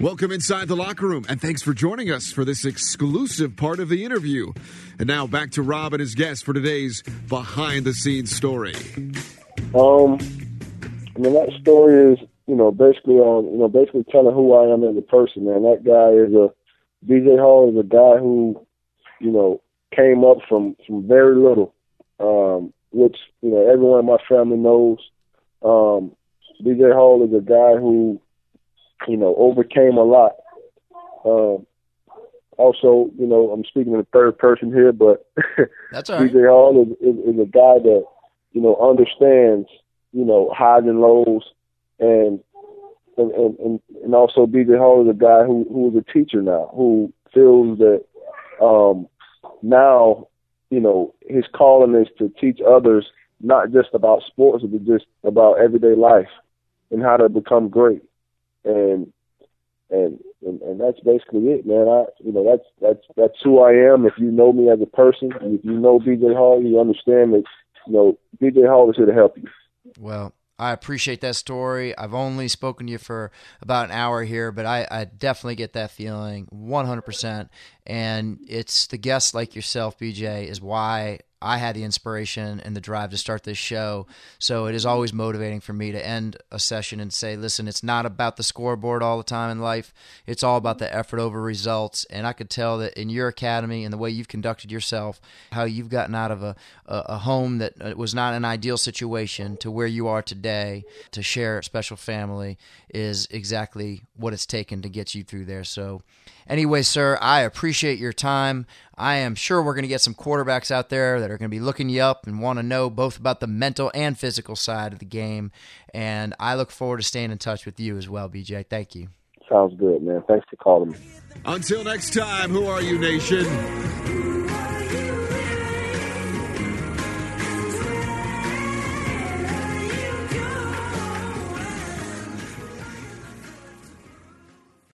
Welcome inside the locker room, and thanks for joining us for this exclusive part of the interview. And now back to Rob and his guest for today's behind the scenes story. Um, I mean that story is, you know, basically on, you know, basically telling who I am as a person. Man, that guy is a BJ Hall is a guy who, you know, came up from from very little, um, which you know everyone in my family knows. Um, BJ Hall is a guy who you know, overcame a lot. Um, also, you know, I'm speaking in the third person here, but that's all right. BJ Hall is, is, is a guy that, you know, understands, you know, highs and lows and and, and, and also BJ Hall is a guy who, who is a teacher now, who feels that um, now, you know, his calling is to teach others not just about sports, but just about everyday life and how to become great and and and, and that's basically it, man. I you know that's that's that's who I am. If you know me as a person, if you know BJ Hall, you understand that you know BJ Hall is here to help you. Well, I appreciate that story. I've only spoken to you for about an hour here, but I, I definitely get that feeling 100%. And it's the guests like yourself, BJ, is why I had the inspiration and the drive to start this show. So it is always motivating for me to end a session and say, listen, it's not about the scoreboard all the time in life. It's all about the effort over results. And I could tell that in your academy and the way you've conducted yourself, how you've gotten out of a, a, a home that uh, was not an ideal situation to where you are today to share a special family is exactly what it's taken to get you through there. So, Anyway, sir, I appreciate your time. I am sure we're going to get some quarterbacks out there that are going to be looking you up and want to know both about the mental and physical side of the game. And I look forward to staying in touch with you as well, BJ. Thank you. Sounds good, man. Thanks for calling me. Until next time, who are you, nation?